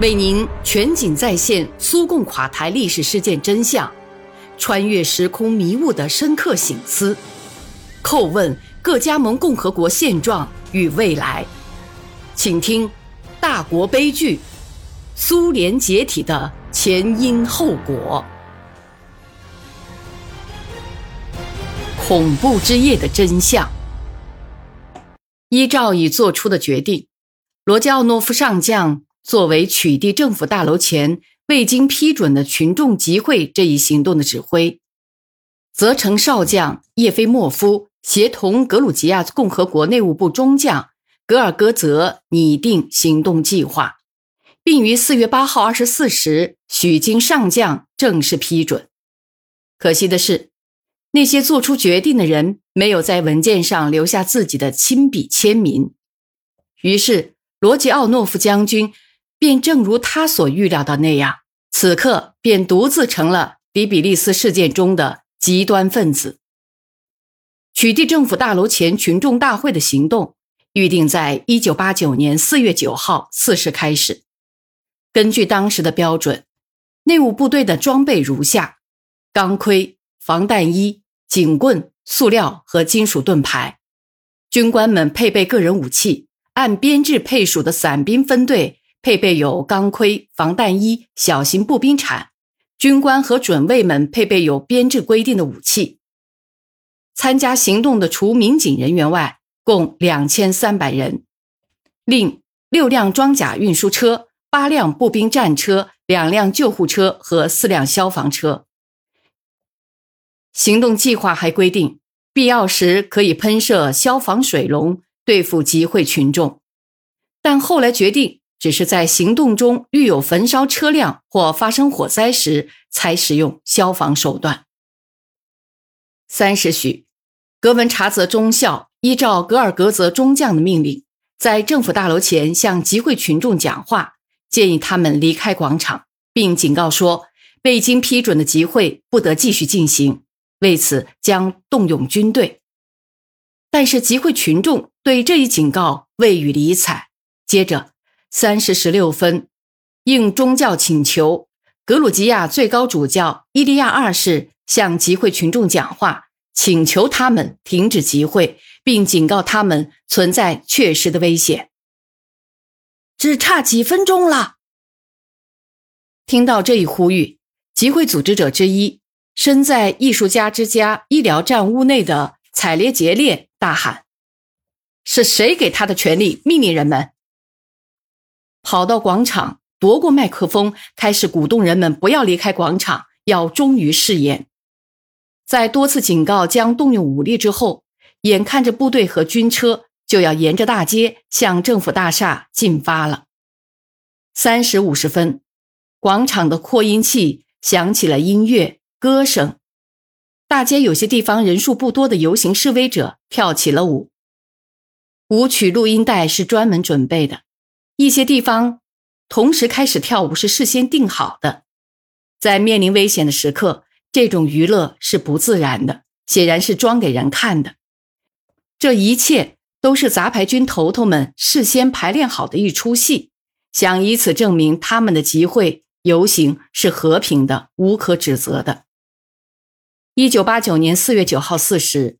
为您全景再现苏共垮台历史事件真相，穿越时空迷雾的深刻醒思，叩问各加盟共和国现状与未来，请听《大国悲剧：苏联解体的前因后果》，恐怖之夜的真相。依照已做出的决定，罗加奥诺夫上将。作为取缔政府大楼前未经批准的群众集会这一行动的指挥，泽成少将叶菲莫夫协同格鲁吉亚共和国内务部中将格尔戈泽拟定行动计划，并于四月八号二十四时许经上将正式批准。可惜的是，那些做出决定的人没有在文件上留下自己的亲笔签名，于是罗杰奥诺夫将军。便正如他所预料的那样，此刻便独自成了迪比利斯事件中的极端分子。取缔政府大楼前群众大会的行动预定在一九八九年四月九号四时开始。根据当时的标准，内务部队的装备如下：钢盔、防弹衣、警棍、塑料和金属盾牌。军官们配备个人武器，按编制配属的伞兵分队。配备有钢盔、防弹衣、小型步兵铲，军官和准尉们配备有编制规定的武器。参加行动的除民警人员外，共两千三百人。另六辆装甲运输车、八辆步兵战车、两辆救护车和四辆消防车。行动计划还规定，必要时可以喷射消防水龙对付集会群众，但后来决定。只是在行动中遇有焚烧车辆或发生火灾时，才使用消防手段。三时许，格文查泽中校依照格尔格泽中将的命令，在政府大楼前向集会群众讲话，建议他们离开广场，并警告说，未经批准的集会不得继续进行，为此将动用军队。但是集会群众对这一警告未予理睬，接着。三时十六分，应宗教请求，格鲁吉亚最高主教伊利亚二世向集会群众讲话，请求他们停止集会，并警告他们存在确实的危险。只差几分钟了。听到这一呼吁，集会组织者之一，身在艺术家之家医疗站屋内的采列杰列大喊：“是谁给他的权利命令人们？”跑到广场，夺过麦克风，开始鼓动人们不要离开广场，要忠于誓言。在多次警告将动用武力之后，眼看着部队和军车就要沿着大街向政府大厦进发了。三时五十分，广场的扩音器响起了音乐歌声，大街有些地方人数不多的游行示威者跳起了舞。舞曲录音带是专门准备的。一些地方同时开始跳舞是事先定好的，在面临危险的时刻，这种娱乐是不自然的，显然是装给人看的。这一切都是杂牌军头头们事先排练好的一出戏，想以此证明他们的集会游行是和平的，无可指责的。一九八九年四月九号四时，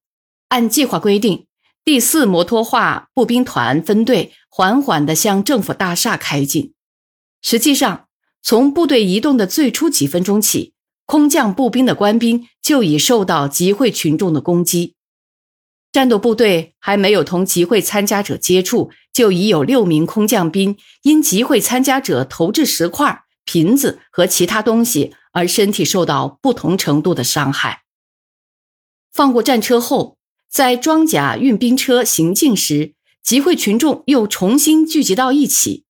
按计划规定。第四摩托化步兵团分队缓缓地向政府大厦开进。实际上，从部队移动的最初几分钟起，空降步兵的官兵就已受到集会群众的攻击。战斗部队还没有同集会参加者接触，就已有六名空降兵因集会参加者投掷石块、瓶子和其他东西而身体受到不同程度的伤害。放过战车后。在装甲运兵车行进时，集会群众又重新聚集到一起。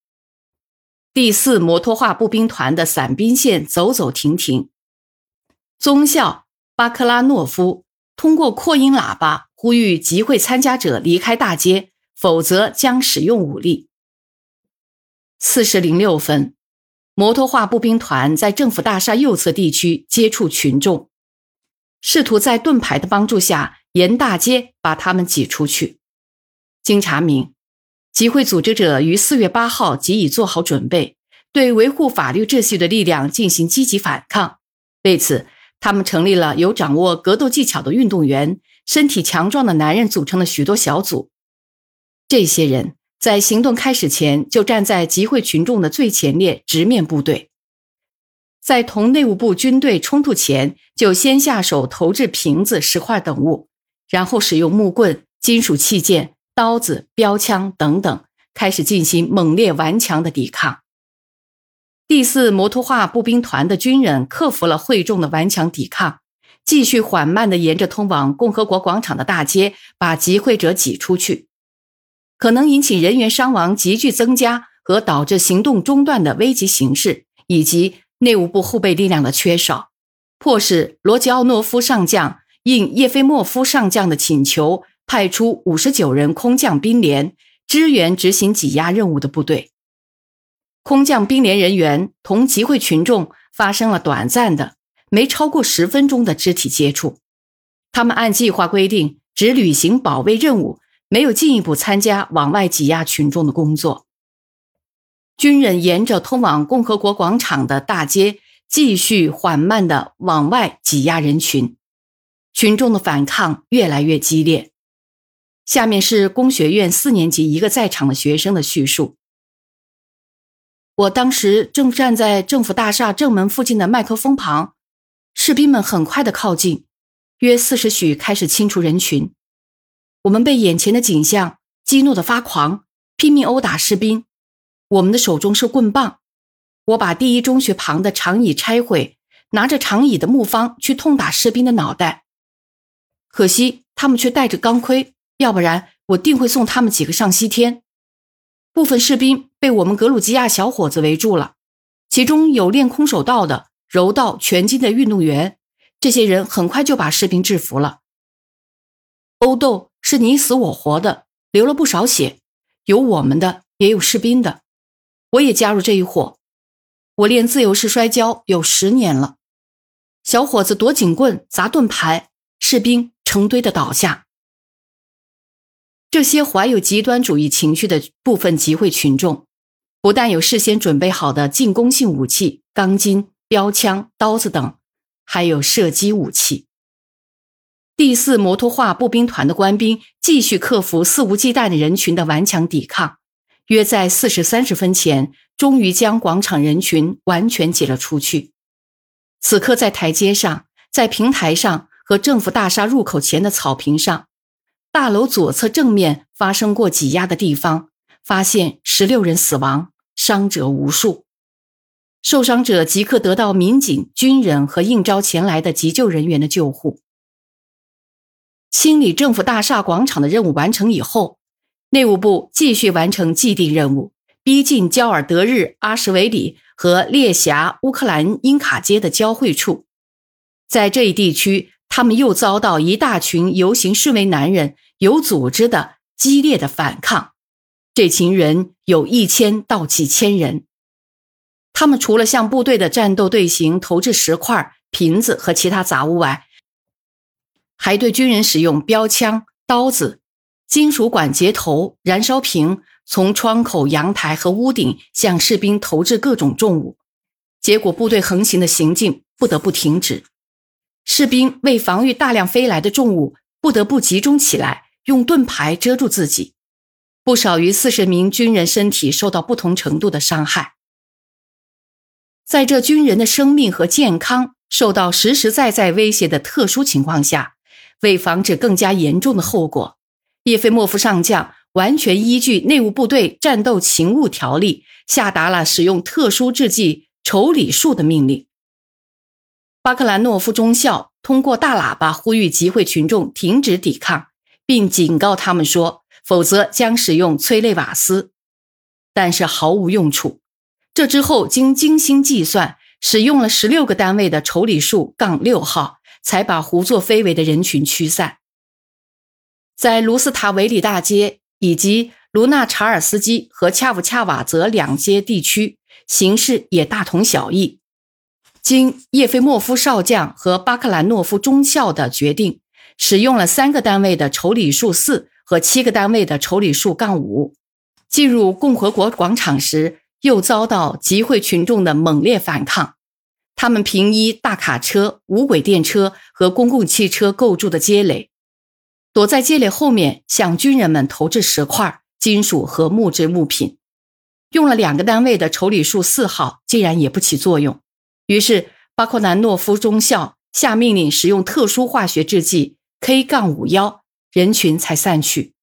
第四摩托化步兵团的伞兵线走走停停。宗校巴克拉诺夫通过扩音喇叭呼吁集会参加者离开大街，否则将使用武力。四时零六分，摩托化步兵团在政府大厦右侧地区接触群众，试图在盾牌的帮助下。沿大街把他们挤出去。经查明，集会组织者于四月八号即已做好准备，对维护法律秩序的力量进行积极反抗。为此，他们成立了由掌握格斗技巧的运动员、身体强壮的男人组成的许多小组。这些人在行动开始前就站在集会群众的最前列，直面部队。在同内务部军队冲突前，就先下手投掷瓶子、石块等物，然后使用木棍、金属器件、刀子、标枪等等，开始进行猛烈顽强的抵抗。第四摩托化步兵团的军人克服了会众的顽强抵抗，继续缓慢地沿着通往共和国广场的大街把集会者挤出去。可能引起人员伤亡急剧增加和导致行动中断的危急形势，以及。内务部后备力量的缺少，迫使罗吉奥诺夫上将应叶菲莫夫上将的请求，派出五十九人空降兵连支援执行挤压任务的部队。空降兵连人员同集会群众发生了短暂的、没超过十分钟的肢体接触。他们按计划规定只履行保卫任务，没有进一步参加往外挤压群众的工作。军人沿着通往共和国广场的大街，继续缓慢地往外挤压人群，群众的反抗越来越激烈。下面是工学院四年级一个在场的学生的叙述：我当时正站在政府大厦正门附近的麦克风旁，士兵们很快的靠近，约四时许开始清除人群。我们被眼前的景象激怒得发狂，拼命殴打士兵。我们的手中是棍棒，我把第一中学旁的长椅拆毁，拿着长椅的木方去痛打士兵的脑袋。可惜他们却带着钢盔，要不然我定会送他们几个上西天。部分士兵被我们格鲁吉亚小伙子围住了，其中有练空手道的、柔道、拳击的运动员。这些人很快就把士兵制服了。殴斗是你死我活的，流了不少血，有我们的，也有士兵的。我也加入这一伙。我练自由式摔跤有十年了。小伙子夺警棍砸盾牌，士兵成堆的倒下。这些怀有极端主义情绪的部分集会群众，不但有事先准备好的进攻性武器——钢筋、标枪、刀子等，还有射击武器。第四摩托化步兵团的官兵继续克服肆无忌惮的人群的顽强抵抗。约在四时三十分前，终于将广场人群完全挤了出去。此刻，在台阶上、在平台上和政府大厦入口前的草坪上，大楼左侧正面发生过挤压的地方，发现十六人死亡，伤者无数。受伤者即刻得到民警、军人和应召前来的急救人员的救护。清理政府大厦广场的任务完成以后。内务部继续完成既定任务，逼近焦尔德日阿什维里和列霞乌克兰英卡街的交汇处。在这一地区，他们又遭到一大群游行示威男人有组织的激烈的反抗。这群人有一千到几千人。他们除了向部队的战斗队形投掷石块、瓶子和其他杂物外，还对军人使用标枪、刀子。金属管接头、燃烧瓶，从窗口、阳台和屋顶向士兵投掷各种重物，结果部队横行的行径不得不停止。士兵为防御大量飞来的重物，不得不集中起来，用盾牌遮住自己。不少于四十名军人身体受到不同程度的伤害。在这军人的生命和健康受到实实在在威胁的特殊情况下，为防止更加严重的后果。叶菲莫夫上将完全依据内务部队战斗勤务条例，下达了使用特殊制剂丑礼树的命令。巴克兰诺夫中校通过大喇叭呼吁集会群众停止抵抗，并警告他们说，否则将使用催泪瓦斯，但是毫无用处。这之后，经精心计算，使用了十六个单位的丑礼树杠六号，才把胡作非为的人群驱散。在卢斯塔维里大街以及卢纳查尔斯基和恰夫恰瓦泽两街地区，形势也大同小异。经叶菲莫夫少将和巴克兰诺夫中校的决定，使用了三个单位的丑礼数四和七个单位的丑礼数杠五。进入共和国广场时，又遭到集会群众的猛烈反抗。他们平依大卡车、无轨电车和公共汽车构筑的街垒，躲在街垒后面，向军人们投掷石块、金属和木质物品。用了两个单位的丑礼数四号竟然也不起作用，于是巴克南诺夫中校下命令使用特殊化学制剂 K- 杠五幺，人群才散去。